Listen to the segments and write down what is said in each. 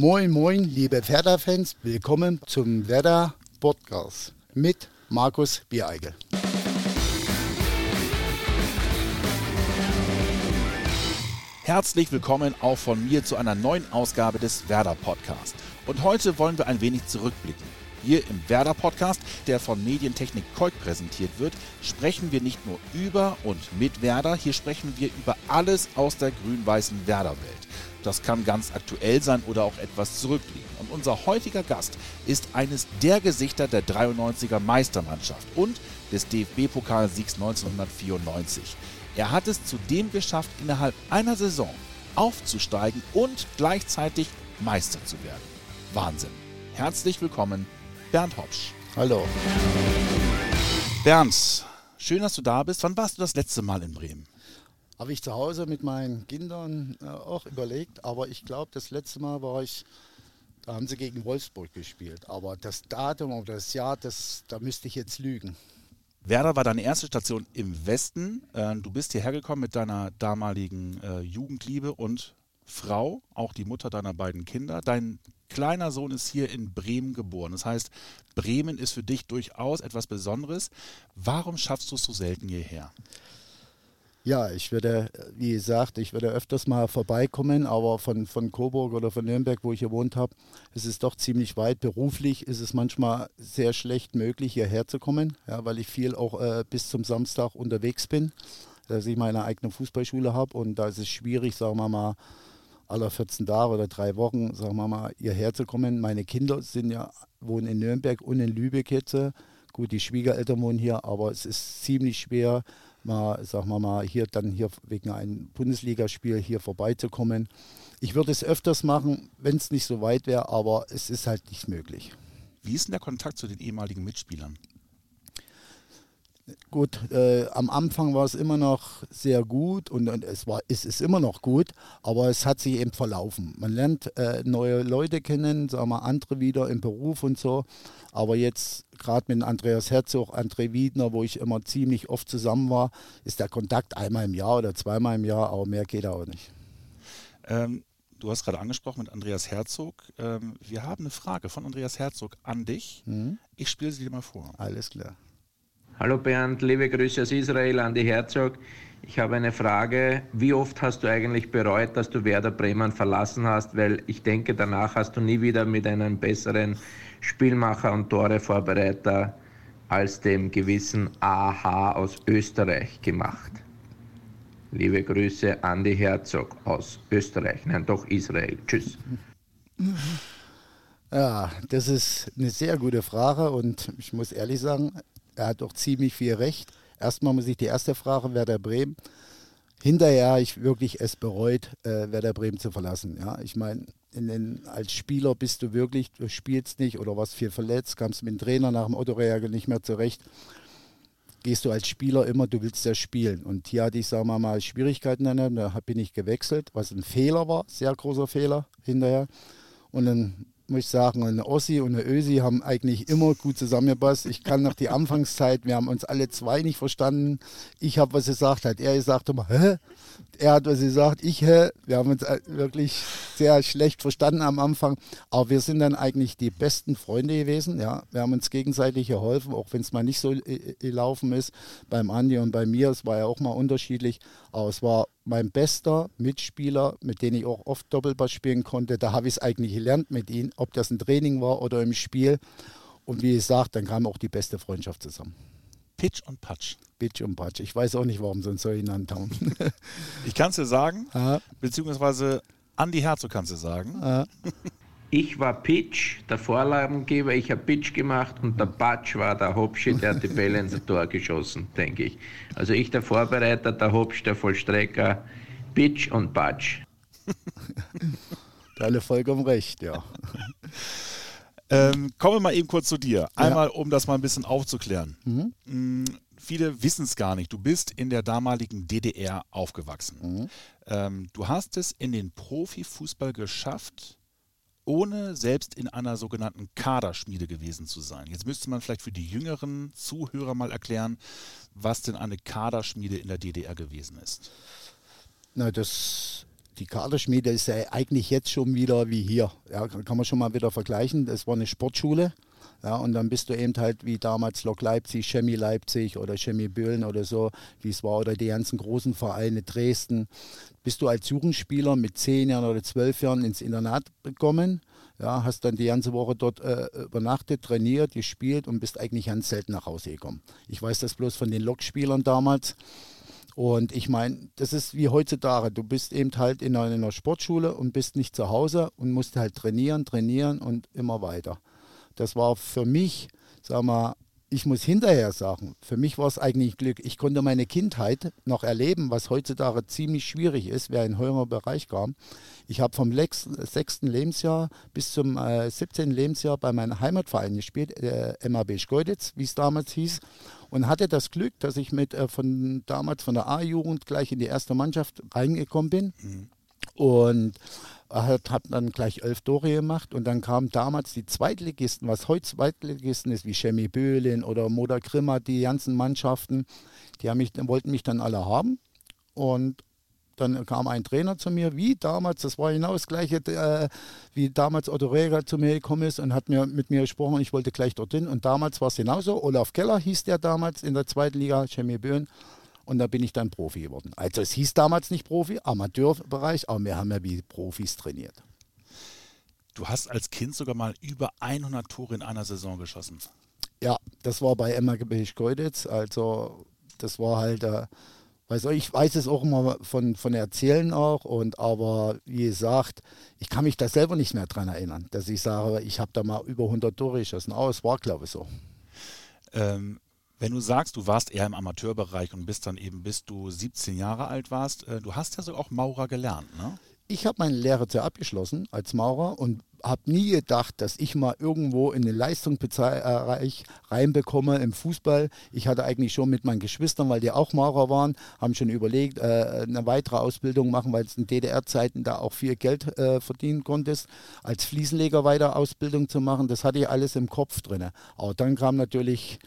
Moin, moin, liebe Werder-Fans. Willkommen zum Werder Podcast mit Markus Biereigel. Herzlich willkommen auch von mir zu einer neuen Ausgabe des Werder Podcast. Und heute wollen wir ein wenig zurückblicken. Hier im Werder Podcast, der von Medientechnik Kolk präsentiert wird, sprechen wir nicht nur über und mit Werder, hier sprechen wir über alles aus der grün-weißen Werder-Welt. Das kann ganz aktuell sein oder auch etwas zurückliegen. Und unser heutiger Gast ist eines der Gesichter der 93er Meistermannschaft und des DFB-Pokalsiegs 1994. Er hat es zudem geschafft, innerhalb einer Saison aufzusteigen und gleichzeitig Meister zu werden. Wahnsinn. Herzlich willkommen, Bernd Hopsch. Hallo. Bernd, schön, dass du da bist. Wann warst du das letzte Mal in Bremen? Habe ich zu Hause mit meinen Kindern äh, auch überlegt, aber ich glaube, das letzte Mal war ich, da haben sie gegen Wolfsburg gespielt. Aber das Datum oder das Jahr, das, da müsste ich jetzt lügen. Werder war deine erste Station im Westen. Äh, du bist hierher gekommen mit deiner damaligen äh, Jugendliebe und Frau, auch die Mutter deiner beiden Kinder. Dein kleiner Sohn ist hier in Bremen geboren. Das heißt, Bremen ist für dich durchaus etwas Besonderes. Warum schaffst du es so selten hierher? Ja, ich würde, wie gesagt, ich würde öfters mal vorbeikommen, aber von, von Coburg oder von Nürnberg, wo ich gewohnt habe, ist es doch ziemlich weit. Beruflich ist es manchmal sehr schlecht möglich, hierher zu kommen, ja, weil ich viel auch äh, bis zum Samstag unterwegs bin, dass ich meine eigene Fußballschule habe und da ist es schwierig, sagen wir mal, aller 14 Tage oder drei Wochen, sagen wir mal, hierher zu kommen. Meine Kinder sind ja, wohnen in Nürnberg und in Lübeck jetzt. Gut, die Schwiegereltern wohnen hier, aber es ist ziemlich schwer, mal, sagen wir mal, hier dann hier wegen einem Bundesligaspiel hier vorbeizukommen. Ich würde es öfters machen, wenn es nicht so weit wäre, aber es ist halt nicht möglich. Wie ist denn der Kontakt zu den ehemaligen Mitspielern? Gut, äh, am Anfang war es immer noch sehr gut und, und, es war, es ist immer noch gut, aber es hat sich eben verlaufen. Man lernt äh, neue Leute kennen, sagen wir andere wieder im Beruf und so. Aber jetzt gerade mit Andreas Herzog, André Wiedner, wo ich immer ziemlich oft zusammen war, ist der Kontakt einmal im Jahr oder zweimal im Jahr, aber mehr geht auch nicht. Ähm, du hast gerade angesprochen mit Andreas Herzog. Ähm, wir haben eine Frage von Andreas Herzog an dich. Mhm. Ich spiele sie dir mal vor. Alles klar. Hallo Bernd, liebe Grüße aus Israel, Andi Herzog. Ich habe eine Frage. Wie oft hast du eigentlich bereut, dass du Werder Bremen verlassen hast? Weil ich denke, danach hast du nie wieder mit einem besseren Spielmacher und Torevorbereiter als dem gewissen AH aus Österreich gemacht. Liebe Grüße, Andi Herzog aus Österreich. Nein, doch Israel. Tschüss. Ja, das ist eine sehr gute Frage und ich muss ehrlich sagen, er hat doch ziemlich viel recht. Erstmal muss ich die erste Frage, Werder Bremen. Hinterher ich wirklich es bereut, äh, Werder Bremen zu verlassen. Ja, ich meine, als Spieler bist du wirklich, du spielst nicht oder was viel verletzt, kamst mit dem Trainer nach dem Autoreagel nicht mehr zurecht. Gehst du als Spieler immer, du willst ja spielen. Und hier hatte ich, sagen wir mal, Schwierigkeiten da bin ich gewechselt, was ein Fehler war, sehr großer Fehler hinterher. Und dann muss ich sagen, eine Ossi und eine Ösi haben eigentlich immer gut zusammengepasst. Ich kann noch die Anfangszeit, wir haben uns alle zwei nicht verstanden. Ich habe was gesagt, hat er gesagt immer, hä? Er hat was gesagt, ich, hä? Wir haben uns äh, wirklich sehr schlecht verstanden am Anfang. Aber wir sind dann eigentlich die besten Freunde gewesen. Ja, wir haben uns gegenseitig geholfen, auch wenn es mal nicht so gelaufen ist. Beim Andi und bei mir, es war ja auch mal unterschiedlich. Aber es war mein bester Mitspieler, mit dem ich auch oft Doppelpass spielen konnte. Da habe ich es eigentlich gelernt mit ihm, ob das ein Training war oder im Spiel. Und wie gesagt, dann kam auch die beste Freundschaft zusammen. Pitch und Patch. Pitch und Patch. Ich weiß auch nicht, warum sie uns so genannt haben. ich kann es dir sagen, ja. beziehungsweise Andi Herzog kannst du sagen. Ja. Ich war Pitch, der Vorlagengeber, ich habe Pitch gemacht und der Patch war der Hopschi, der hat die Bälle ins Tor geschossen, denke ich. Also ich der Vorbereiter, der Hopsch, der Vollstrecker, Pitch und Patch. Da alle vollkommen recht, ja. Ähm, kommen wir mal eben kurz zu dir. Einmal, ja. um das mal ein bisschen aufzuklären. Mhm. Mm, viele wissen es gar nicht. Du bist in der damaligen DDR aufgewachsen. Mhm. Ähm, du hast es in den Profifußball geschafft, ohne selbst in einer sogenannten Kaderschmiede gewesen zu sein. Jetzt müsste man vielleicht für die jüngeren Zuhörer mal erklären, was denn eine Kaderschmiede in der DDR gewesen ist. Na, das die Kaderschmiede ist ja eigentlich jetzt schon wieder wie hier. Ja, kann man schon mal wieder vergleichen. Das war eine Sportschule. Ja, und dann bist du eben halt wie damals Lok Leipzig, Chemie Leipzig oder Chemie Böhlen oder so, wie es war, oder die ganzen großen Vereine, Dresden. Bist du als Jugendspieler mit zehn Jahren oder zwölf Jahren ins Internat gekommen, ja, hast dann die ganze Woche dort äh, übernachtet, trainiert, gespielt und bist eigentlich ganz selten nach Hause gekommen. Ich weiß das bloß von den Lokspielern damals. Und ich meine, das ist wie heutzutage. Du bist eben halt in einer, in einer Sportschule und bist nicht zu Hause und musst halt trainieren, trainieren und immer weiter. Das war für mich, sag mal, ich muss hinterher sagen, für mich war es eigentlich Glück. Ich konnte meine Kindheit noch erleben, was heutzutage ziemlich schwierig ist, wer in höheren Bereich kam. Ich habe vom sechsten Lebensjahr bis zum äh, 17. Lebensjahr bei meinem Heimatverein gespielt, äh, MAB Schkeuditz, wie es damals hieß, und hatte das Glück, dass ich mit äh, von damals von der A-Jugend gleich in die erste Mannschaft reingekommen bin. Mhm. Und hat, hat dann gleich elf Tore gemacht und dann kamen damals die Zweitligisten, was heute Zweitligisten ist, wie Chemie Böhlin oder Moda Grimmer, die ganzen Mannschaften, die haben mich, wollten mich dann alle haben und dann kam ein Trainer zu mir, wie damals, das war genau das gleiche, äh, wie damals Otto Reger zu mir gekommen ist und hat mir mit mir gesprochen, ich wollte gleich dorthin. Und damals war es genauso. Olaf Keller hieß der damals in der zweiten Liga, Chemie Böhlen. Und da bin ich dann Profi geworden. Also es hieß damals nicht Profi, Amateurbereich, aber wir haben ja wie Profis trainiert. Du hast als Kind sogar mal über 100 Tore in einer Saison geschossen. Ja, das war bei Emma Geuditz. Also das war halt, äh, weiß ich weiß es auch immer von, von Erzählen auch. Und aber wie gesagt, ich kann mich da selber nicht mehr dran erinnern, dass ich sage, ich habe da mal über 100 Tore geschossen. Aber es war, glaube ich, so. Ähm, wenn du sagst, du warst eher im Amateurbereich und bist dann eben, bis du 17 Jahre alt warst, äh, du hast ja so auch Maurer gelernt, ne? Ich habe meine Lehre abgeschlossen als Maurer und habe nie gedacht, dass ich mal irgendwo in den Leistungsbereich reinbekomme im Fußball. Ich hatte eigentlich schon mit meinen Geschwistern, weil die auch Maurer waren, haben schon überlegt, äh, eine weitere Ausbildung machen, weil es in DDR-Zeiten da auch viel Geld äh, verdienen konntest, als Fliesenleger weiter Ausbildung zu machen. Das hatte ich alles im Kopf drin. Aber dann kam natürlich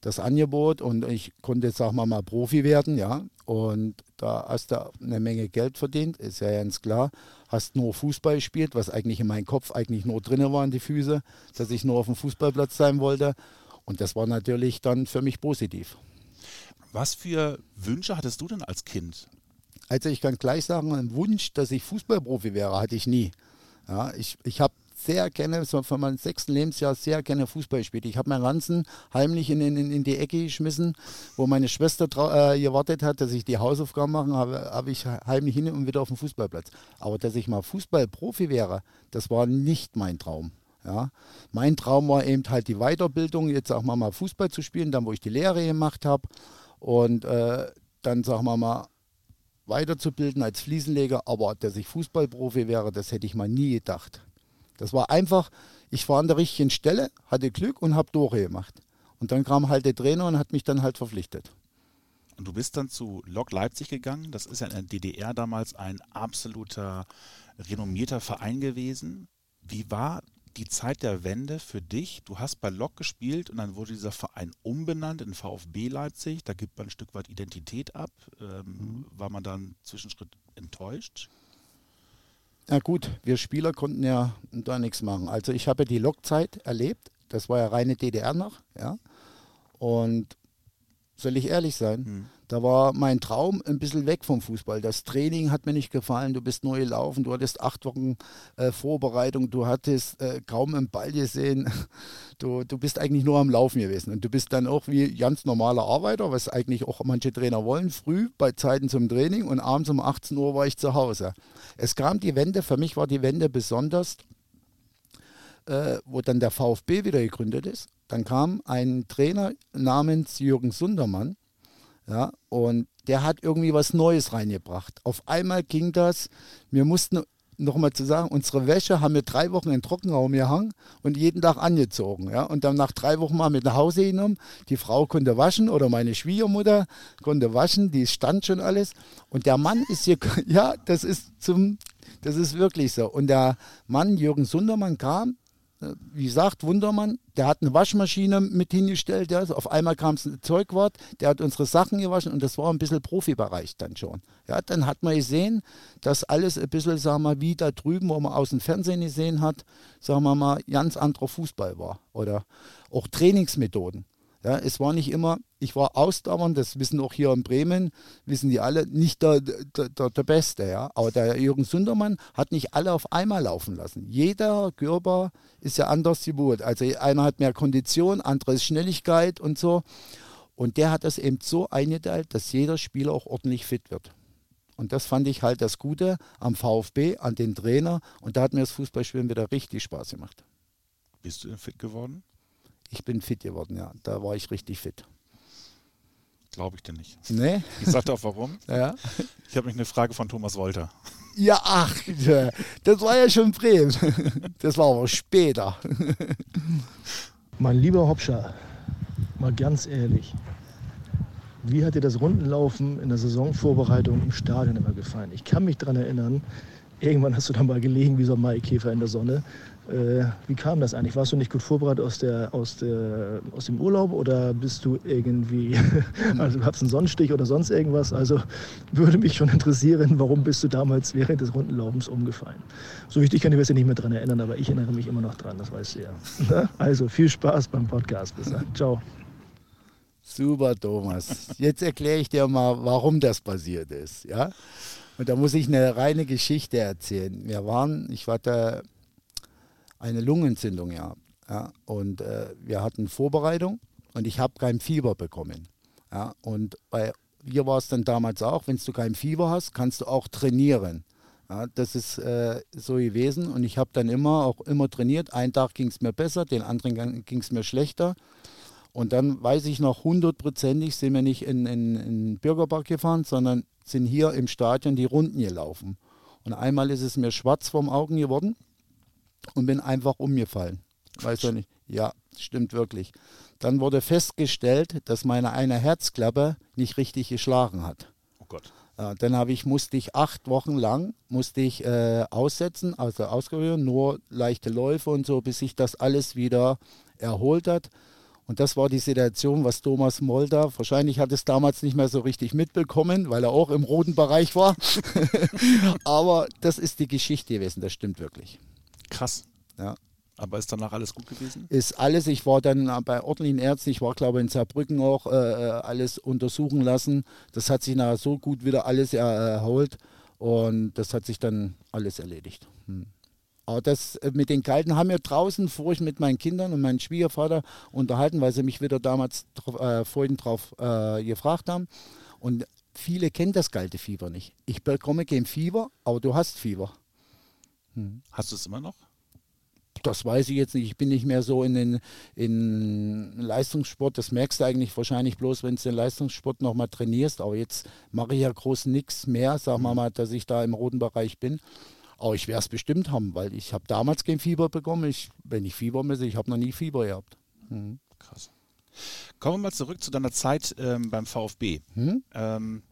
das Angebot und ich konnte, sag mal, mal Profi werden, ja. Und da hast du eine Menge Geld verdient, ist ja ganz klar. Hast nur Fußball gespielt, was eigentlich in meinem Kopf eigentlich nur drin waren, die Füße, dass ich nur auf dem Fußballplatz sein wollte. Und das war natürlich dann für mich positiv. Was für Wünsche hattest du denn als Kind? Also ich kann gleich sagen, einen Wunsch, dass ich Fußballprofi wäre, hatte ich nie. Ja, ich ich habe sehr gerne, so von meinem sechsten Lebensjahr, sehr gerne Fußball gespielt. Ich habe meinen Ranzen heimlich in, in, in die Ecke geschmissen, wo meine Schwester äh, gewartet hat, dass ich die Hausaufgaben mache, habe hab ich heimlich hin und wieder auf dem Fußballplatz. Aber dass ich mal Fußballprofi wäre, das war nicht mein Traum. Ja. Mein Traum war eben halt die Weiterbildung, jetzt auch mal, mal Fußball zu spielen, dann wo ich die Lehre gemacht habe und äh, dann sagen wir mal weiterzubilden als Fliesenleger, aber dass ich Fußballprofi wäre, das hätte ich mal nie gedacht. Das war einfach, ich war an der richtigen Stelle, hatte Glück und habe Tore gemacht. Und dann kam halt der Trainer und hat mich dann halt verpflichtet. Und du bist dann zu Lok Leipzig gegangen. Das ist ja in der DDR damals ein absoluter renommierter Verein gewesen. Wie war die Zeit der Wende für dich? Du hast bei Lok gespielt und dann wurde dieser Verein umbenannt in VfB Leipzig. Da gibt man ein Stück weit Identität ab. Ähm, mhm. War man dann Zwischenschritt enttäuscht? Na gut, wir Spieler konnten ja da nichts machen. Also ich habe die Lokzeit erlebt. Das war ja reine DDR noch, ja. Und soll ich ehrlich sein, hm. da war mein Traum ein bisschen weg vom Fußball. Das Training hat mir nicht gefallen, du bist neu gelaufen, du hattest acht Wochen äh, Vorbereitung, du hattest äh, kaum einen Ball gesehen, du, du bist eigentlich nur am Laufen gewesen. Und du bist dann auch wie ganz normaler Arbeiter, was eigentlich auch manche Trainer wollen, früh bei Zeiten zum Training und abends um 18 Uhr war ich zu Hause. Es kam die Wende, für mich war die Wende besonders, äh, wo dann der VfB wieder gegründet ist. Dann kam ein Trainer namens Jürgen Sundermann, ja, und der hat irgendwie was Neues reingebracht. Auf einmal ging das, wir mussten nochmal zu sagen, unsere Wäsche haben wir drei Wochen im Trockenraum gehangen und jeden Tag angezogen. Ja? Und dann nach drei Wochen mal mit nach Hause genommen. Die Frau konnte waschen oder meine Schwiegermutter konnte waschen, die stand schon alles. Und der Mann ist hier, ja, das ist zum, das ist wirklich so. Und der Mann, Jürgen Sundermann, kam wie gesagt, Wundermann, der hat eine Waschmaschine mit hingestellt, ja, auf einmal kam es ein Zeugwart, der hat unsere Sachen gewaschen und das war ein bisschen Profibereich dann schon. Ja, dann hat man gesehen, dass alles ein bisschen, sagen wir mal, wie da drüben, wo man aus dem Fernsehen gesehen hat, sagen wir mal, ganz anderer Fußball war. Oder auch Trainingsmethoden. Ja, es war nicht immer, ich war ausdauernd, das wissen auch hier in Bremen, wissen die alle, nicht der, der, der, der Beste. Ja? Aber der Jürgen Sundermann hat nicht alle auf einmal laufen lassen. Jeder Körper ist ja anders geburt. Also einer hat mehr Kondition, andere ist Schnelligkeit und so. Und der hat das eben so eingeteilt, dass jeder Spieler auch ordentlich fit wird. Und das fand ich halt das Gute am VfB, an den Trainer. Und da hat mir das Fußballspielen wieder richtig Spaß gemacht. Bist du denn fit geworden? Ich bin fit geworden, ja. Da war ich richtig fit. Glaube ich dir nicht. Nee? Ich sagte auch warum. Ja. Ich habe mich eine Frage von Thomas Wolter. Ja, ach, das war ja schon Bremen. Das war aber später. Mein lieber Hopscher, mal ganz ehrlich, wie hat dir das Rundenlaufen in der Saisonvorbereitung im Stadion immer gefallen? Ich kann mich daran erinnern, irgendwann hast du da mal gelegen wie so ein Maikäfer in der Sonne äh, wie kam das eigentlich? Warst du nicht gut vorbereitet aus, der, aus, der, aus dem Urlaub oder bist du irgendwie, also hast einen Sonnenstich oder sonst irgendwas? Also würde mich schon interessieren, warum bist du damals während des Rundenlaufens umgefallen? So wichtig kann ich mich nicht mehr daran erinnern, aber ich erinnere mich immer noch dran, das weißt du ja. Also viel Spaß beim Podcast. Bis dann. Ciao. Super, Thomas. Jetzt erkläre ich dir mal, warum das passiert ist. Ja? Und da muss ich eine reine Geschichte erzählen. Wir waren, ich war da eine Lungenentzündung gehabt. Ja, und äh, wir hatten Vorbereitung und ich habe kein Fieber bekommen. Ja, und bei hier war es dann damals auch, wenn du kein Fieber hast, kannst du auch trainieren. Ja, das ist äh, so gewesen und ich habe dann immer auch immer trainiert. Einen Tag ging es mir besser, den anderen ging es mir schlechter. Und dann weiß ich noch hundertprozentig, sind wir nicht in, in Bürgerpark gefahren, sondern sind hier im Stadion die Runden gelaufen. Und einmal ist es mir schwarz vorm Augen geworden und bin einfach umgefallen. Weißt du nicht? Ja, stimmt wirklich. Dann wurde festgestellt, dass meine eine Herzklappe nicht richtig geschlagen hat. Oh Gott. Ja, dann ich, musste ich acht Wochen lang musste ich, äh, aussetzen, also ausgehören, nur leichte Läufe und so, bis sich das alles wieder erholt hat. Und das war die Situation, was Thomas Molder, wahrscheinlich hat es damals nicht mehr so richtig mitbekommen, weil er auch im roten Bereich war. Aber das ist die Geschichte gewesen, das stimmt wirklich. Krass. Ja. Aber ist danach alles gut gewesen? Ist alles. Ich war dann bei ordentlichen Ärzten, ich war glaube ich in Saarbrücken auch, äh, äh, alles untersuchen lassen. Das hat sich nachher so gut wieder alles erholt und das hat sich dann alles erledigt. Hm. Aber das äh, mit den Kalten haben wir draußen vor ich mit meinen Kindern und meinem Schwiegervater unterhalten, weil sie mich wieder damals äh, vorhin drauf äh, gefragt haben. Und viele kennen das kalte Fieber nicht. Ich bekomme kein Fieber, aber du hast Fieber. Hm. Hast du es immer noch? Das weiß ich jetzt nicht. Ich bin nicht mehr so in den in Leistungssport. Das merkst du eigentlich wahrscheinlich bloß, wenn du den Leistungssport nochmal trainierst. Aber jetzt mache ich ja groß nichts mehr, sagen wir hm. mal, dass ich da im roten Bereich bin. Aber ich werde es bestimmt haben, weil ich habe damals kein Fieber bekommen. Ich, wenn ich Fieber messe, ich habe noch nie Fieber gehabt. Mhm. Krass. Kommen wir mal zurück zu deiner Zeit ähm, beim VfB. Mhm. Ähm,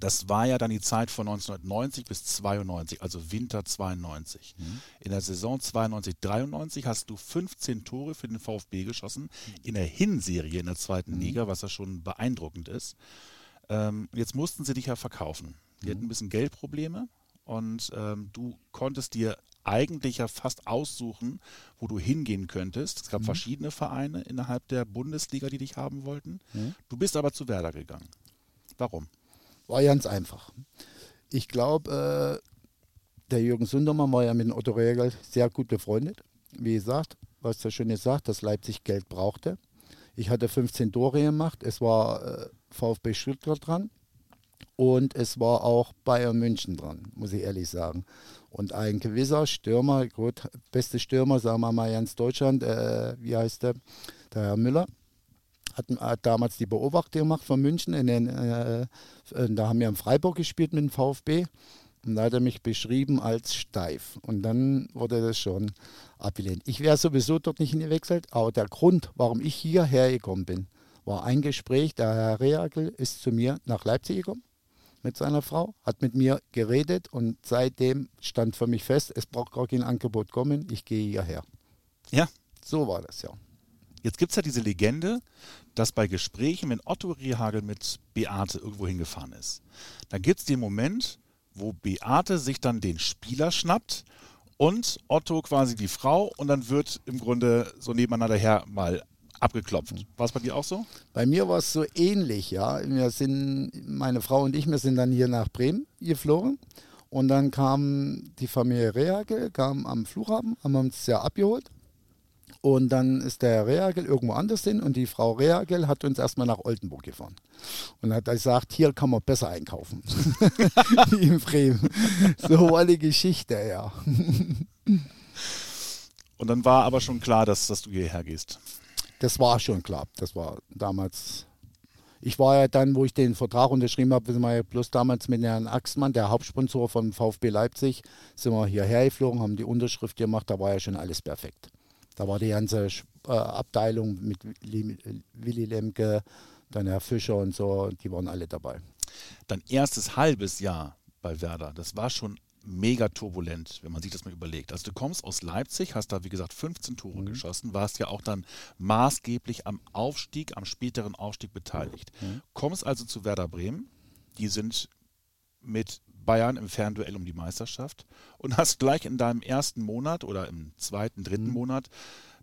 das war ja dann die Zeit von 1990 bis 92, also Winter 92. Mhm. In der Saison 92, 93 hast du 15 Tore für den VfB geschossen, in der Hinserie in der zweiten mhm. Liga, was ja schon beeindruckend ist. Ähm, jetzt mussten sie dich ja verkaufen. Die mhm. hatten ein bisschen Geldprobleme und ähm, du konntest dir eigentlich ja fast aussuchen, wo du hingehen könntest. Es gab mhm. verschiedene Vereine innerhalb der Bundesliga, die dich haben wollten. Mhm. Du bist aber zu Werder gegangen. Warum? War ganz einfach. Ich glaube, äh, der Jürgen Sundermann war ja mit Otto Regel sehr gut befreundet. Wie gesagt, was er schon gesagt, dass Leipzig Geld brauchte. Ich hatte 15 Tore gemacht. Es war äh, VfB Stuttgart dran. Und es war auch Bayern München dran, muss ich ehrlich sagen. Und ein gewisser Stürmer, gut, beste Stürmer, sagen wir mal ganz Deutschland, äh, wie heißt der? Der Herr Müller hat, hat damals die Beobachtung gemacht von München. Den, äh, äh, da haben wir in Freiburg gespielt mit dem VfB. Und da hat er mich beschrieben als steif. Und dann wurde das schon abgelehnt. Ich wäre sowieso dort nicht hingewechselt, aber der Grund, warum ich hierher gekommen bin, war ein Gespräch. Der Herr Reagel ist zu mir nach Leipzig gekommen mit seiner Frau, hat mit mir geredet und seitdem stand für mich fest, es braucht gar kein Angebot kommen, ich gehe hierher. Ja. So war das, ja. Jetzt gibt es ja diese Legende, dass bei Gesprächen, wenn Otto Rehagel mit Beate irgendwo hingefahren ist, dann gibt es den Moment, wo Beate sich dann den Spieler schnappt und Otto quasi die Frau und dann wird im Grunde so nebeneinander her mal abgeklopft. War es bei dir auch so? Bei mir war es so ähnlich, ja. Wir sind, meine Frau und ich, wir sind dann hier nach Bremen geflogen und dann kam die Familie Rehagel, kam am Flughafen, haben uns ja abgeholt und dann ist der Reagel irgendwo anders hin und die Frau Reagel hat uns erstmal nach Oldenburg gefahren. Und hat gesagt, hier kann man besser einkaufen. Wie in Bremen. So war die Geschichte, ja. Und dann war aber schon klar, dass, dass du hierher gehst. Das war schon klar. Das war damals. Ich war ja dann, wo ich den Vertrag unterschrieben habe, sind wir ja bloß damals mit Herrn Axmann, der Hauptsponsor von VfB Leipzig, sind wir hierher geflogen, haben die Unterschrift gemacht, da war ja schon alles perfekt. Da war die ganze äh, Abteilung mit Willy Lemke, dann Herr Fischer und so, die waren alle dabei. Dein erstes halbes Jahr bei Werder, das war schon mega turbulent, wenn man sich das mal überlegt. Also du kommst aus Leipzig, hast da wie gesagt 15 Tore mhm. geschossen, warst ja auch dann maßgeblich am Aufstieg, am späteren Aufstieg beteiligt. Mhm. Kommst also zu Werder Bremen, die sind mit Bayern im Fernduell um die Meisterschaft und hast gleich in deinem ersten Monat oder im zweiten, dritten mhm. Monat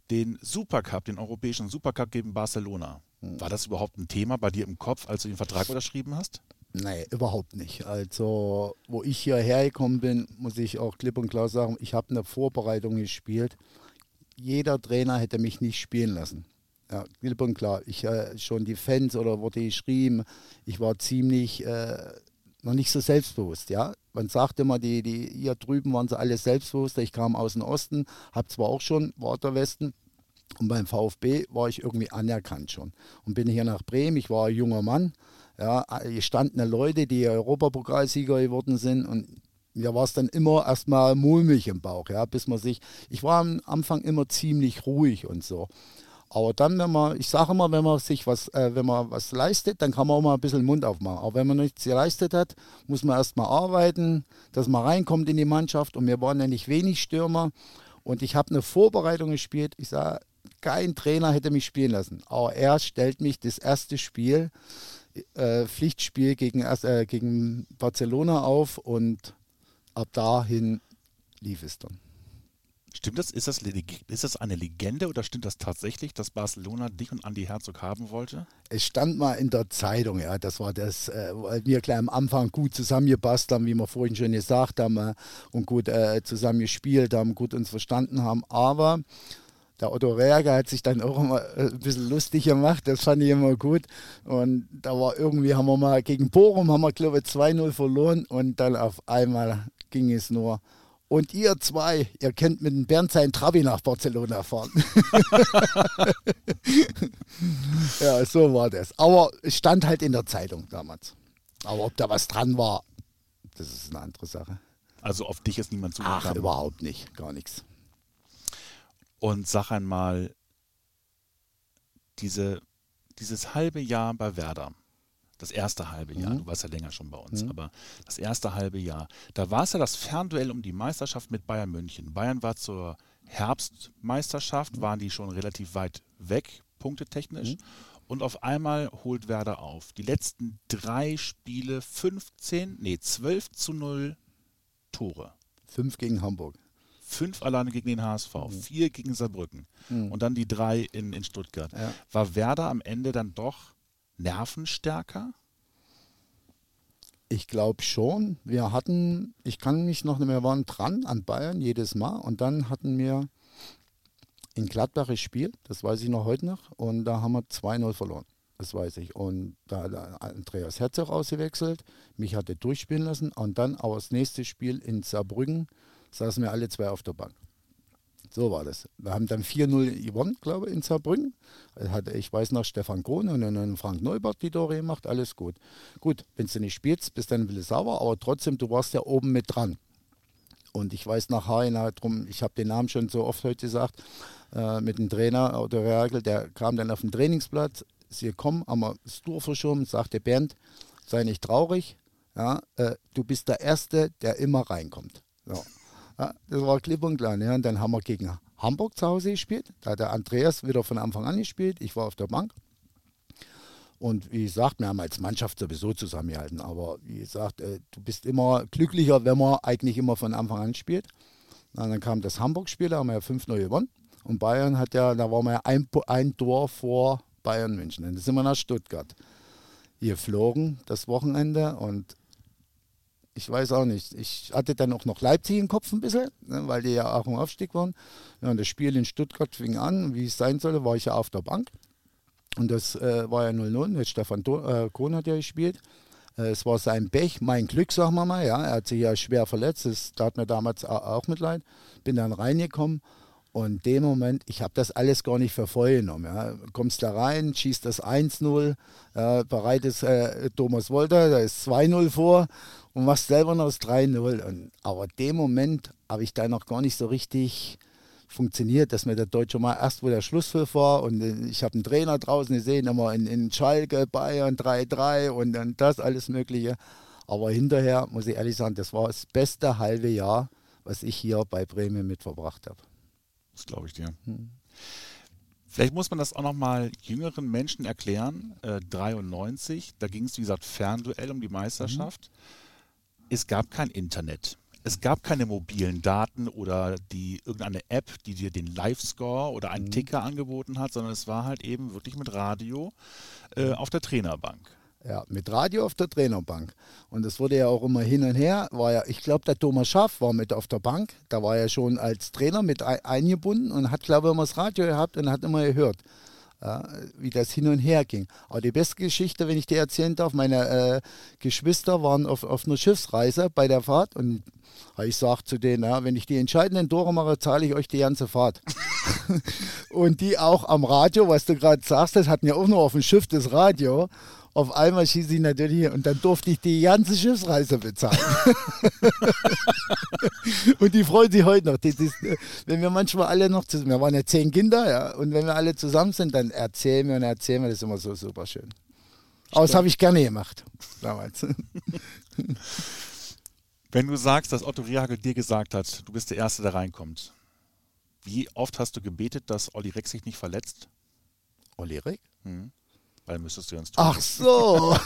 den Supercup, den europäischen Supercup gegen Barcelona. Mhm. War das überhaupt ein Thema bei dir im Kopf, als du den Vertrag unterschrieben hast? Nein, überhaupt nicht. Also, wo ich hierher gekommen bin, muss ich auch klipp und klar sagen, ich habe eine Vorbereitung gespielt. Jeder Trainer hätte mich nicht spielen lassen. Ja, klipp und klar. Ich äh, schon die Fans oder wurde geschrieben, ich war ziemlich äh, noch nicht so selbstbewusst. Ja? Man sagt immer, die, die hier drüben waren sie alle selbstbewusster. Ich kam aus dem Osten, habe zwar auch schon, war der Westen, und beim VfB war ich irgendwie anerkannt schon. Und bin hier nach Bremen, ich war ein junger Mann, ja, gestandene Leute, die Europapokalsieger geworden sind und mir war es dann immer erstmal mulmig im Bauch, ja, bis man sich, ich war am Anfang immer ziemlich ruhig und so. Aber dann, wenn man, ich sage immer, wenn man sich was, äh, wenn man was leistet, dann kann man auch mal ein bisschen Mund aufmachen. Aber wenn man nichts geleistet hat, muss man erstmal arbeiten, dass man reinkommt in die Mannschaft. Und wir waren ja nicht wenig Stürmer. Und ich habe eine Vorbereitung gespielt. Ich sage, kein Trainer hätte mich spielen lassen. Aber er stellt mich das erste Spiel, äh, Pflichtspiel gegen, äh, gegen Barcelona auf und ab dahin lief es dann. Stimmt das? Ist, das? ist das eine Legende oder stimmt das tatsächlich, dass Barcelona dich und Andy Herzog haben wollte? Es stand mal in der Zeitung, ja. Das war das, äh, weil wir gleich am Anfang gut zusammengepasst haben, wie wir vorhin schon gesagt haben, äh, und gut äh, zusammen haben, gut uns verstanden haben. Aber der Otto Reager hat sich dann auch immer äh, ein bisschen lustig gemacht, das fand ich immer gut. Und da war irgendwie, haben wir mal gegen Bochum, haben wir glaube ich 2-0 verloren und dann auf einmal ging es nur und ihr zwei, ihr könnt mit dem Bernd sein Trabi nach Barcelona fahren. ja, so war das. Aber es stand halt in der Zeitung damals. Aber ob da was dran war, das ist eine andere Sache. Also auf dich ist niemand zugekommen? Ach, überhaupt nicht, gar nichts. Und sag einmal, diese, dieses halbe Jahr bei Werder, das erste halbe Jahr, mhm. du warst ja länger schon bei uns, mhm. aber das erste halbe Jahr, da war es ja das Fernduell um die Meisterschaft mit Bayern München. Bayern war zur Herbstmeisterschaft, mhm. waren die schon relativ weit weg, punktetechnisch. Mhm. Und auf einmal holt Werder auf. Die letzten drei Spiele 15, nee, 12 zu 0 Tore. Fünf gegen Hamburg. Fünf alleine gegen den HSV, mhm. vier gegen Saarbrücken mhm. und dann die drei in, in Stuttgart. Ja. War Werder am Ende dann doch nervenstärker? Ich glaube schon. Wir hatten, ich kann mich noch nicht mehr, waren dran an Bayern jedes Mal und dann hatten wir in Gladbach gespielt, das weiß ich noch heute noch, und da haben wir 2-0 verloren. Das weiß ich. Und da hat Andreas Herzog ausgewechselt, mich hatte durchspielen lassen und dann auch das nächste Spiel in Saarbrücken saßen wir alle zwei auf der Bank. So war das. Wir haben dann 4-0 gewonnen, glaube ich, in Saarbrücken. Ich weiß noch, Stefan Krohn und dann Frank Neubert die Tore gemacht, alles gut. Gut, wenn du nicht spielst, bist dann ein bisschen sauer, aber trotzdem, du warst ja oben mit dran. Und ich weiß nach Haina drum, ich habe den Namen schon so oft heute gesagt, äh, mit dem Trainer oder Reagel, der kam dann auf den Trainingsplatz, sie kommen, haben wir das Tor verschoben, sagte Bernd, sei nicht traurig, ja, äh, du bist der Erste, der immer reinkommt. So. Ja, das war klipp und klar. Ja. Und dann haben wir gegen Hamburg zu Hause gespielt. Da hat der Andreas wieder von Anfang an gespielt. Ich war auf der Bank. Und wie gesagt, wir haben als Mannschaft sowieso zusammengehalten. Aber wie gesagt, äh, du bist immer glücklicher, wenn man eigentlich immer von Anfang an spielt. Und dann kam das Hamburg-Spiel, da haben wir ja 5-0 gewonnen. Und Bayern hat ja, da waren wir ja ein, ein Tor vor Bayern München. Dann sind wir nach Stuttgart geflogen das Wochenende und ich weiß auch nicht. Ich hatte dann auch noch Leipzig im Kopf ein bisschen, ne, weil die ja auch im Aufstieg waren. Ja, und das Spiel in Stuttgart fing an, wie es sein sollte, war ich ja auf der Bank. Und das äh, war ja 0-0. Stefan äh, Kohn hat ja gespielt. Äh, es war sein Pech, mein Glück, sagen wir mal. Ja. Er hat sich ja schwer verletzt. Das tat mir damals auch mit leid. Bin dann reingekommen. Und dem Moment, ich habe das alles gar nicht für voll genommen. Ja. Kommst da rein, schießt das 1-0, äh, bereit ist äh, Thomas Wolter, da ist 2-0 vor und machst selber noch das 3-0. Aber dem Moment habe ich da noch gar nicht so richtig funktioniert, dass mir der Deutsche mal erst, wo der Schlusspfiff war und äh, ich habe einen Trainer draußen gesehen, immer in, in Schalke, Bayern 3-3 und dann das alles Mögliche. Aber hinterher, muss ich ehrlich sagen, das war das beste halbe Jahr, was ich hier bei Bremen mit verbracht habe. Das glaube ich dir. Hm. Vielleicht muss man das auch nochmal jüngeren Menschen erklären. Äh, 93, da ging es, wie gesagt, Fernduell um die Meisterschaft. Mhm. Es gab kein Internet es gab keine mobilen Daten oder die irgendeine App, die dir den Live-Score oder einen mhm. Ticker angeboten hat, sondern es war halt eben wirklich mit Radio äh, auf der Trainerbank. Ja, mit Radio auf der Trainerbank. Und es wurde ja auch immer hin und her. War ja, ich glaube, der Thomas Schaff war mit auf der Bank. Da war er schon als Trainer mit eingebunden und hat, glaube ich, immer das Radio gehabt und hat immer gehört ja, wie das hin und her ging. Aber die beste Geschichte, wenn ich dir erzählen darf, meine äh, Geschwister waren auf, auf einer Schiffsreise bei der Fahrt und ich sage zu denen, ja, wenn ich die entscheidenden Tore mache, zahle ich euch die ganze Fahrt. und die auch am Radio, was du gerade sagst, das hatten ja auch nur auf dem Schiff das Radio. Auf einmal schieße ich natürlich hier und dann durfte ich die ganze Schiffsreise bezahlen. und die freuen sich heute noch. Das ist, wenn wir manchmal alle noch zusammen, wir waren ja zehn Kinder, ja, und wenn wir alle zusammen sind, dann erzählen wir und erzählen wir, das ist immer so super schön. Aber das habe ich gerne gemacht damals. Wenn du sagst, dass Otto Rehagel dir gesagt hat, du bist der Erste, der reinkommt, wie oft hast du gebetet, dass Olli Reck sich nicht verletzt? Olli Reck? Hm. Weil müsstest du ins Tor. Ach so.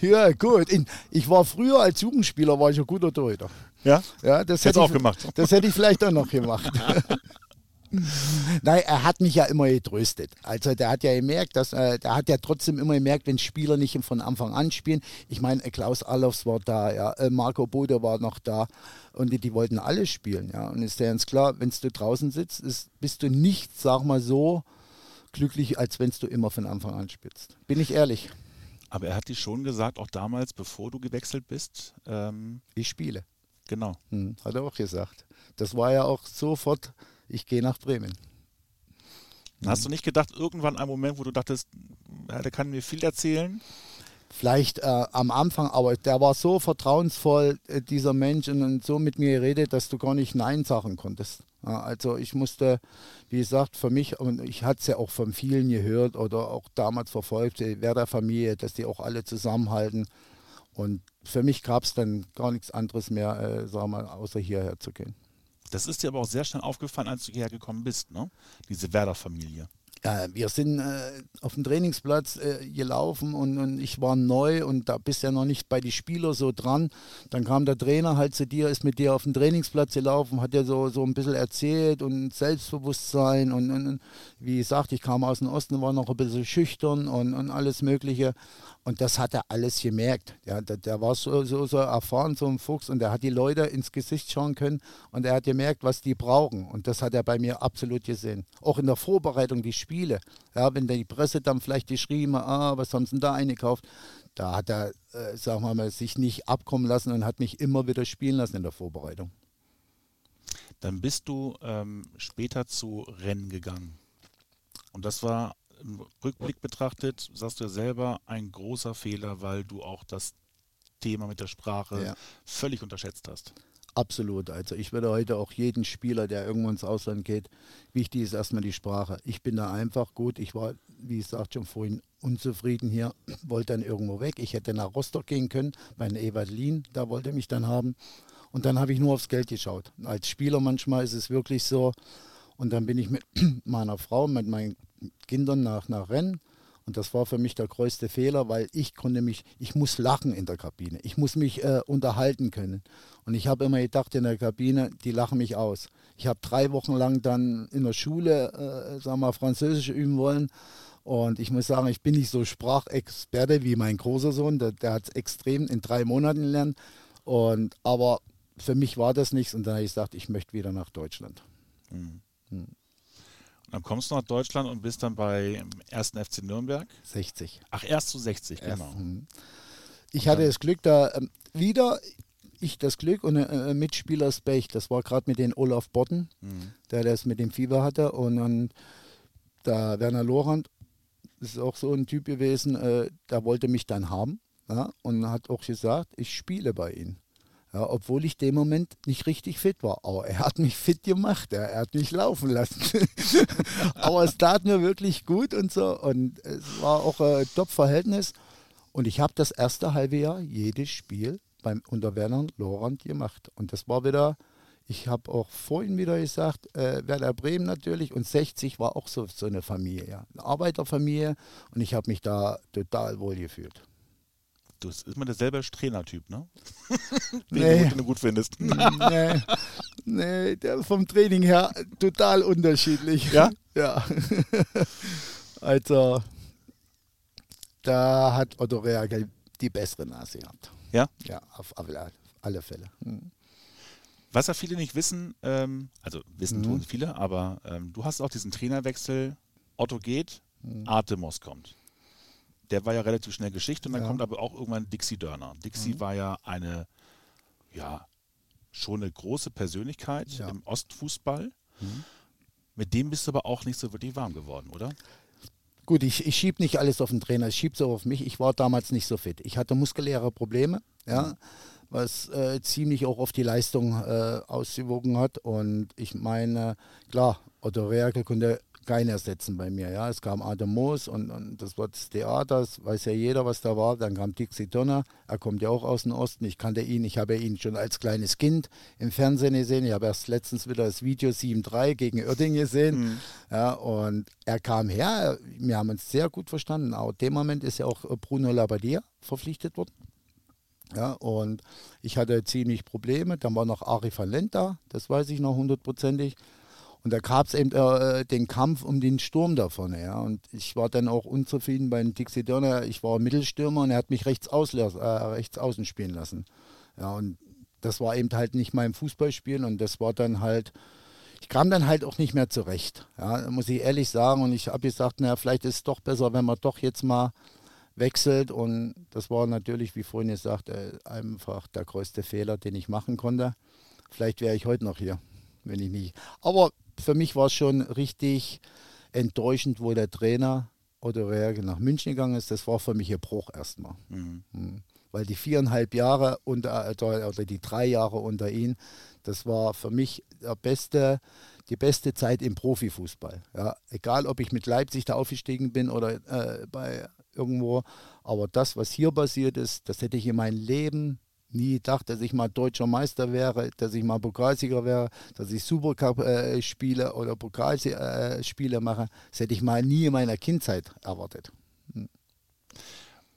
ja, gut. Ich war früher als Jugendspieler war ich ein guter Torhüter. Ja? Ja, das hätte ich auch gemacht. Das hätte ich vielleicht auch noch gemacht. Nein, er hat mich ja immer getröstet. Also der hat ja gemerkt, dass äh, der hat ja trotzdem immer gemerkt, wenn Spieler nicht von Anfang an spielen. Ich meine, Klaus Allofs war da, ja, äh, Marco Bode war noch da und die, die wollten alle spielen, ja. Und ist ja ganz klar, wenn du draußen sitzt, ist, bist du nicht, sag mal so, glücklich, als wenn du immer von Anfang an spielst. Bin ich ehrlich. Aber er hat dir schon gesagt, auch damals, bevor du gewechselt bist. Ähm, ich spiele. Genau. Hm, hat er auch gesagt. Das war ja auch sofort, ich gehe nach Bremen. Hast du nicht gedacht, irgendwann ein Moment, wo du dachtest, ja, der kann mir viel erzählen? Vielleicht äh, am Anfang, aber der war so vertrauensvoll, äh, dieser Mensch, und so mit mir geredet, dass du gar nicht Nein sagen konntest. Also ich musste, wie gesagt, für mich, und ich hatte es ja auch von vielen gehört oder auch damals verfolgt, die Werder-Familie, dass die auch alle zusammenhalten. Und für mich gab es dann gar nichts anderes mehr, äh, sagen wir mal, außer hierher zu gehen. Das ist dir aber auch sehr schnell aufgefallen, als du hierher gekommen bist, ne? Diese Werder-Familie. Ja, wir sind äh, auf dem Trainingsplatz äh, gelaufen und, und, ich war neu und da bist ja noch nicht bei den Spielern so dran. Dann kam der Trainer halt zu dir, ist mit dir auf dem Trainingsplatz gelaufen, hat dir so, so ein bisschen erzählt und Selbstbewusstsein und, und, wie gesagt, ich kam aus dem Osten, war noch ein bisschen schüchtern und, und alles Mögliche. Und das hat er alles gemerkt. Ja, der, der war so, so, so erfahren, so ein Fuchs, und er hat die Leute ins Gesicht schauen können und er hat gemerkt, was die brauchen. Und das hat er bei mir absolut gesehen. Auch in der Vorbereitung, die Spiele. Ja, wenn die Presse dann vielleicht geschrieben hat, ah, was haben sie denn da eingekauft? Da hat er, äh, sagen wir mal, sich nicht abkommen lassen und hat mich immer wieder spielen lassen in der Vorbereitung. Dann bist du ähm, später zu Rennen gegangen. Und das war im Rückblick betrachtet, sagst du ja selber, ein großer Fehler, weil du auch das Thema mit der Sprache ja. völlig unterschätzt hast. Absolut. Also ich würde heute auch jeden Spieler, der irgendwo ins Ausland geht, wichtig ist erstmal die Sprache. Ich bin da einfach gut. Ich war, wie gesagt, schon vorhin unzufrieden hier, wollte dann irgendwo weg. Ich hätte nach Rostock gehen können, bei Ewald Lien, da wollte er mich dann haben. Und dann habe ich nur aufs Geld geschaut. Als Spieler manchmal ist es wirklich so, Und dann bin ich mit meiner Frau, mit meinen Kindern nach, nach Rennen. Und das war für mich der größte Fehler, weil ich konnte mich, ich muss lachen in der Kabine. Ich muss mich äh, unterhalten können. Und ich habe immer gedacht in der Kabine, die lachen mich aus. Ich habe drei Wochen lang dann in der Schule, äh, sagen wir, Französisch üben wollen. Und ich muss sagen, ich bin nicht so Sprachexperte wie mein großer Sohn. Der, der hat es extrem in drei Monaten gelernt. Und, aber für mich war das nichts. Und dann habe ich gesagt, ich möchte wieder nach Deutschland. Mhm. Mhm. Dann kommst du nach Deutschland und bist dann bei 1. FC Nürnberg. 60. Ach, erst zu 60, erst, genau. Mh. Ich hatte das Glück, da äh, wieder, ich das Glück und äh, äh Mitspieler das Pech. Das war gerade mit den Olaf Botten, mhm. der das mit dem Fieber hatte. Und dann der Werner Lorand, das ist auch so ein Typ gewesen, äh, der wollte mich dann haben. Ja, und hat auch gesagt, ich spiele bei ihm. Ja, obwohl ich dem Moment nicht richtig fit war. Aber er hat mich fit gemacht, er, er hat mich laufen lassen. Aber es tat mir wirklich gut und so. Und es war auch ein Top-Verhältnis. Und ich habe das erste halbe Jahr jedes Spiel beim unter Werner Lorand gemacht. Und das war wieder, ich habe auch vorhin wieder gesagt, äh, Werder Bremen natürlich und 60 war auch so, so eine Familie, ja. eine Arbeiterfamilie. Und ich habe mich da total wohl gefühlt. Du bist immer derselbe Trainertyp, ne? Den nee. du gut findest. nee. nee, der vom Training her total unterschiedlich. Ja? Ja. also, da hat Otto Reagel die bessere Nase gehabt. Ja? Ja, auf alle, Fälle. Mhm. Was ja viele nicht wissen, ähm, also wissen mhm. tun viele, aber ähm, du hast auch diesen Trainerwechsel, Otto geht, mhm. Artemos kommt der war ja relativ schnell Geschichte und dann ja. kommt aber auch irgendwann Dixie Dörner. Dixie mhm. war ja eine, ja, schon eine große Persönlichkeit ja. im Ostfußball. Mhm. Mit dem bist du aber auch nicht so wirklich warm geworden, oder? Gut, ich, ich schiebe nicht alles auf den Trainer, ich schiebe es auch auf mich. Ich war damals nicht so fit. Ich hatte muskuläre Probleme, ja, mhm. was äh, ziemlich auch auf die Leistung äh, ausgewogen hat. Und ich meine, klar, Otto Reagel konnte keinen ersetzen bei mir. Ja. Es kam Adam Moos und, und das war das Theater, das weiß ja jeder, was da war. Dann kam Dixie Donner, er kommt ja auch aus dem Osten. Ich kannte ihn, ich habe ihn schon als kleines Kind im Fernsehen gesehen. Ich habe erst letztens wieder das Video 7-3 gegen Oerding gesehen. Mhm. Ja, und er kam her, wir haben uns sehr gut verstanden. Auch in dem Moment ist ja auch Bruno Labbadia verpflichtet worden. Ja, und ich hatte ziemlich Probleme. Dann war noch Ari van Lent da, das weiß ich noch hundertprozentig. Und da gab es eben äh, den Kampf um den Sturm da vorne. Ja. Und ich war dann auch unzufrieden bei Dixie Dörner. Ich war Mittelstürmer und er hat mich rechts, äh, rechts außen spielen lassen. Ja, und das war eben halt nicht mein Fußballspielen und das war dann halt, ich kam dann halt auch nicht mehr zurecht. Ja, muss ich ehrlich sagen. Und ich habe gesagt, naja, vielleicht ist es doch besser, wenn man doch jetzt mal wechselt. Und das war natürlich, wie vorhin gesagt, äh, einfach der größte Fehler, den ich machen konnte. Vielleicht wäre ich heute noch hier, wenn ich nicht. Aber für mich war es schon richtig enttäuschend, wo der Trainer oder Reage nach München gegangen ist. Das war für mich ein Bruch erstmal. Mhm. Mhm. Weil die viereinhalb Jahre unter, oder die drei Jahre unter ihm, das war für mich der beste, die beste Zeit im Profifußball. Ja, egal, ob ich mit Leipzig da aufgestiegen bin oder äh, bei irgendwo. Aber das, was hier passiert ist, das hätte ich in meinem Leben nie gedacht, dass ich mal deutscher Meister wäre, dass ich mal Pokalsieger wäre, dass ich Supercup äh, spiele oder Pokalspiele äh, mache. Das hätte ich mal nie in meiner Kindheit erwartet. Hm.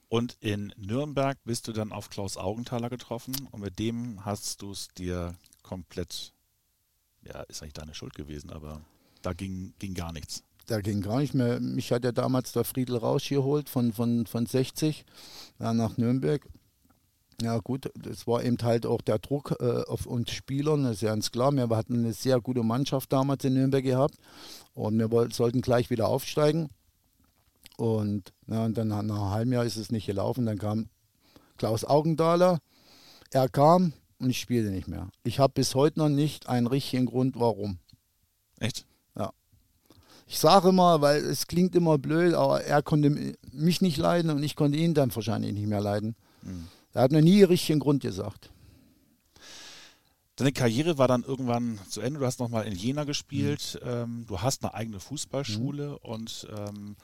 Und in Nürnberg bist du dann auf Klaus Augenthaler getroffen und mit dem hast du es dir komplett, ja, ist eigentlich deine Schuld gewesen, aber da ging, ging gar nichts. Da ging gar nicht mehr. Mich hat ja damals der Friedel Rausch geholt von, von, von 60 ja, nach Nürnberg. Ja gut, das war eben halt auch der Druck äh, auf uns Spielern, das ist ja ganz klar. Wir hatten eine sehr gute Mannschaft damals in Nürnberg gehabt und wir wollten, sollten gleich wieder aufsteigen. Und, ja, und dann nach einem halben Jahr ist es nicht gelaufen. Dann kam Klaus Augendahler, er kam und ich spielte nicht mehr. Ich habe bis heute noch nicht einen richtigen Grund, warum. Echt? Ja. Ich sage immer, weil es klingt immer blöd, aber er konnte mich nicht leiden und ich konnte ihn dann wahrscheinlich nicht mehr leiden. Mhm. Er hat mir nie richtig einen Grund gesagt. Deine Karriere war dann irgendwann zu Ende. Du hast nochmal in Jena gespielt. Mhm. Ähm, du hast eine eigene Fußballschule mhm. und ähm,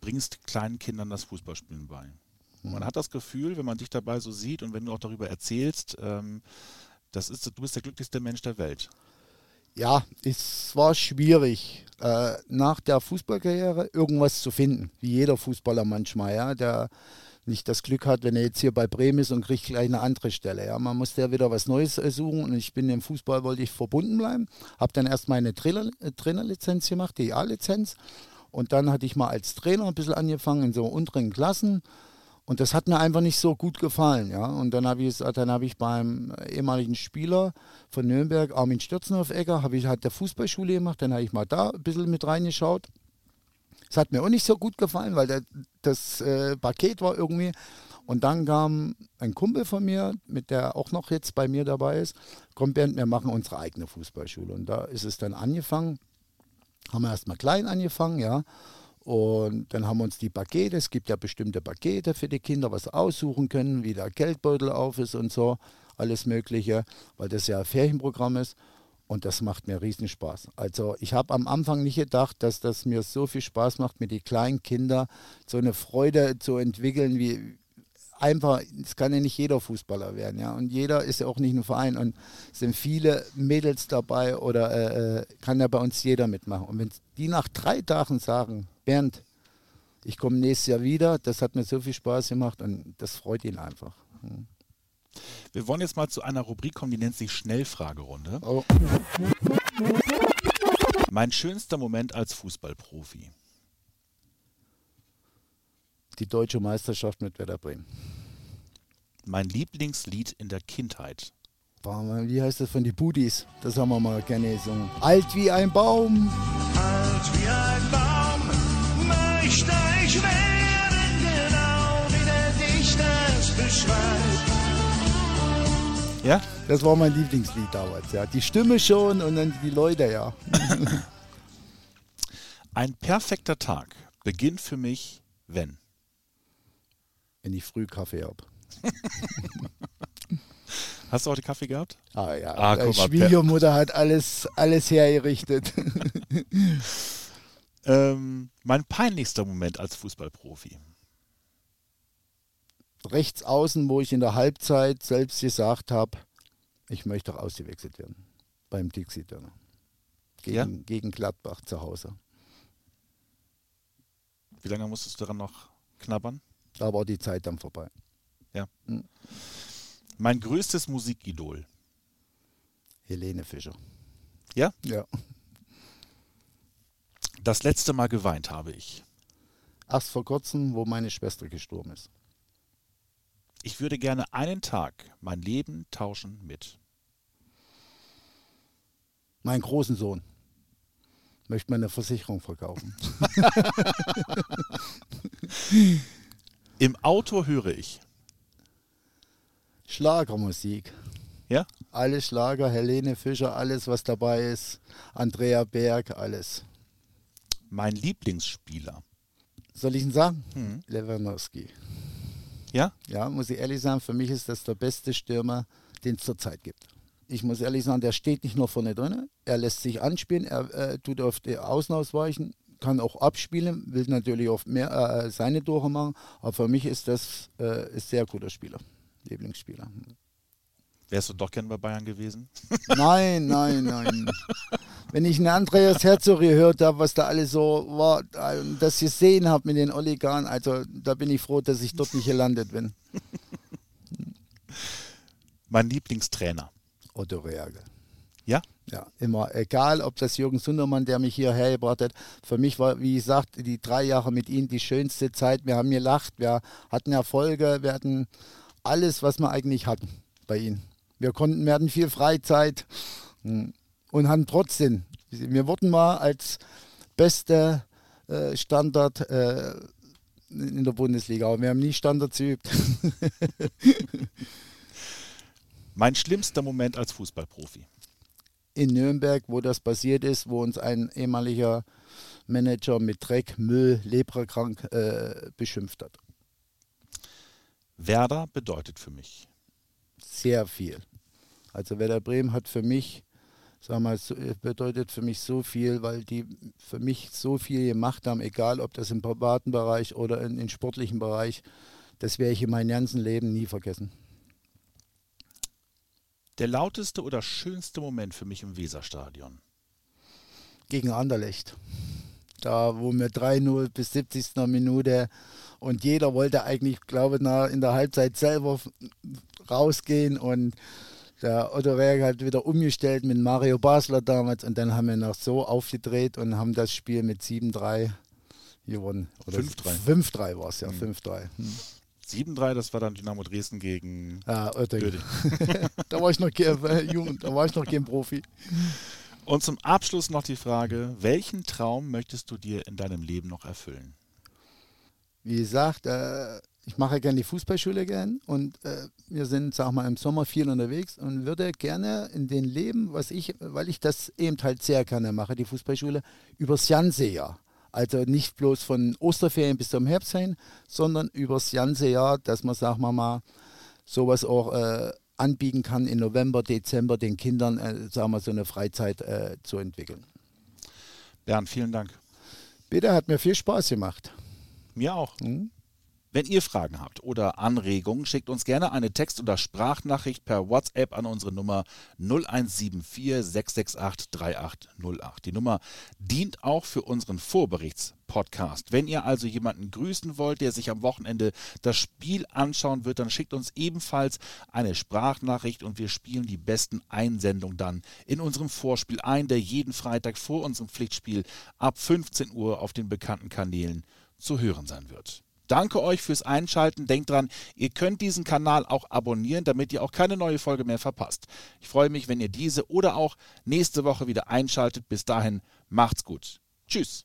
bringst kleinen Kindern das Fußballspielen bei. Mhm. Man hat das Gefühl, wenn man dich dabei so sieht und wenn du auch darüber erzählst, ähm, das ist, du bist der glücklichste Mensch der Welt. Ja, es war schwierig, äh, nach der Fußballkarriere irgendwas zu finden, wie jeder Fußballer manchmal, ja, der nicht das Glück hat, wenn er jetzt hier bei Bremen ist und kriegt gleich eine andere Stelle. Ja, man muss ja wieder was Neues äh, suchen und ich bin im Fußball, wollte ich verbunden bleiben, habe dann erst meine Trainer, äh, Trainerlizenz gemacht, die A-Lizenz und dann hatte ich mal als Trainer ein bisschen angefangen in so unteren Klassen und das hat mir einfach nicht so gut gefallen, ja. Und dann habe ich dann habe ich beim ehemaligen Spieler von Nürnberg, Armin Stürzenhoff-Egger, habe ich halt der Fußballschule gemacht, dann habe ich mal da ein bisschen mit reingeschaut. Das hat mir auch nicht so gut gefallen, weil der, das äh, Paket war irgendwie. Und dann kam ein Kumpel von mir, mit der auch noch jetzt bei mir dabei ist, kommt Bernd, wir machen unsere eigene Fußballschule. Und da ist es dann angefangen, haben wir erstmal klein angefangen, ja. Und dann haben wir uns die Pakete, es gibt ja bestimmte Pakete für die Kinder, was sie aussuchen können, wie der Geldbeutel auf ist und so, alles Mögliche, weil das ja ein Ferienprogramm ist. Und das macht mir riesen Spaß. Also ich habe am Anfang nicht gedacht, dass das mir so viel Spaß macht, mit den kleinen Kindern so eine Freude zu entwickeln, wie einfach, es kann ja nicht jeder Fußballer werden, ja. Und jeder ist ja auch nicht ein Verein. Und es sind viele Mädels dabei oder äh, äh kann ja bei uns jeder mitmachen. Und wenn die nach drei Tagen sagen, Bernd, ich komme nächstes Jahr wieder. Das hat mir so viel Spaß gemacht und das freut ihn einfach. Hm. Wir wollen jetzt mal zu einer Rubrik kommen, die nennt sich Schnellfragerunde. Oh. Mein schönster Moment als Fußballprofi. Die deutsche Meisterschaft mit Werder Bremen. Mein Lieblingslied in der Kindheit. Wie heißt das von die Budis? Das haben wir mal gerne gesungen. Alt wie ein Baum. Alt wie ein Baum möchte ich werden, genau wie der Dichter es beschreibt. Ja? Das war mein Lieblingslied damals, ja. Die Stimme schon und dann die Leute, ja. Ein perfekter Tag beginnt für mich, wenn? Wenn ich früh Kaffee habe. Hast du heute Kaffee gehabt? Ah ja, ah, die Schwiegermutter hat alles, alles hergerichtet. Ähm, mein peinlichster Moment als Fußballprofi. Rechts außen, wo ich in der Halbzeit selbst gesagt habe, ich möchte auch ausgewechselt werden. Beim Dixie Döner. Gegen, ja? gegen Gladbach zu Hause. Wie lange musstest du daran noch knabbern? Da war die Zeit dann vorbei. Ja. Hm. Mein größtes Musikidol. Helene Fischer. Ja? Ja. Das letzte Mal geweint habe ich. Erst vor kurzem, wo meine Schwester gestorben ist. Ich würde gerne einen Tag mein Leben tauschen mit. Meinen großen Sohn. Möchte meine Versicherung verkaufen. Im Auto höre ich. Schlagermusik. Ja? Alle Schlager, Helene Fischer, alles was dabei ist. Andrea Berg, alles mein Lieblingsspieler. Soll ich ihn sagen? Hm. Lewandowski. Ja? Ja, muss ich ehrlich sagen, für mich ist das der beste Stürmer, den es zurzeit gibt. Ich muss ehrlich sagen, der steht nicht nur vorne drin, er lässt sich anspielen, er äh, tut auf die Außen ausweichen, kann auch abspielen, will natürlich oft mehr äh, seine Tore machen, aber für mich ist das äh, ein sehr guter Spieler, Lieblingsspieler. Wärst du doch gern bei Bayern gewesen? Nein, nein, nein. Wenn ich einen Andreas Herzog gehört habe, was da alles so war, das gesehen habe mit den Oligarchen, also da bin ich froh, dass ich dort nicht gelandet bin. Mein Lieblingstrainer. Otto Reagel. Ja? Ja, immer. Egal, ob das Jürgen Sundermann, der mich hierher gebracht hat. Für mich war, wie gesagt, die drei Jahre mit ihm die schönste Zeit. Wir haben gelacht, wir hatten Erfolge, wir hatten alles, was wir eigentlich hatten bei ihm. Wir konnten, wir hatten viel Freizeit hm, und haben trotzdem, wir wurden mal als beste äh, Standard äh, in der Bundesliga, aber wir haben nie Standards geübt. mein schlimmster Moment als Fußballprofi? In Nürnberg, wo das passiert ist, wo uns ein ehemaliger Manager mit Dreck, Müll, leprakrank äh, beschimpft hat. Werder bedeutet für mich sehr viel. Also Werder Bremen hat für mich, sag mal, bedeutet für mich so viel, weil die für mich so viel gemacht haben, egal ob das im privaten Bereich oder im sportlichen Bereich. Das werde ich in meinem ganzen Leben nie vergessen. Der lauteste oder schönste Moment für mich im Weserstadion? gegen Anderlecht. Da, wo wir 3-0 bis 70. Minute und jeder wollte eigentlich, glaube ich, in der Halbzeit selber rausgehen und der Otto Werk hat wieder umgestellt mit Mario Basler damals und dann haben wir noch so aufgedreht und haben das Spiel mit 7-3 gewonnen. 5-3. 5-3 war es ja, mhm. 5-3. Hm. 7-3, das war dann Dynamo Dresden gegen Oetting. da war ich noch äh, jung, da war ich noch kein Profi. Und zum Abschluss noch die Frage, welchen Traum möchtest du dir in deinem Leben noch erfüllen? Wie gesagt, äh, ich mache gerne die Fußballschule gern und äh, wir sind, sag mal, im Sommer viel unterwegs und würde gerne in den Leben, was ich, weil ich das eben halt sehr gerne mache, die Fußballschule, übers ganze Jahr. Also nicht bloß von Osterferien bis zum Herbst hin, sondern übers ganze Jahr, dass man, sagen wir mal, sowas auch äh, anbieten kann, im November, Dezember den Kindern, äh, sagen wir, so eine Freizeit äh, zu entwickeln. Bernd, vielen Dank. Bitte, hat mir viel Spaß gemacht. Mir auch. Mhm. Wenn ihr Fragen habt oder Anregungen, schickt uns gerne eine Text- oder Sprachnachricht per WhatsApp an unsere Nummer 0174 668 3808. Die Nummer dient auch für unseren Vorberichtspodcast. Wenn ihr also jemanden grüßen wollt, der sich am Wochenende das Spiel anschauen wird, dann schickt uns ebenfalls eine Sprachnachricht und wir spielen die besten Einsendungen dann in unserem Vorspiel ein, der jeden Freitag vor unserem Pflichtspiel ab 15 Uhr auf den bekannten Kanälen zu hören sein wird. Danke euch fürs Einschalten. Denkt dran, ihr könnt diesen Kanal auch abonnieren, damit ihr auch keine neue Folge mehr verpasst. Ich freue mich, wenn ihr diese oder auch nächste Woche wieder einschaltet. Bis dahin, macht's gut. Tschüss.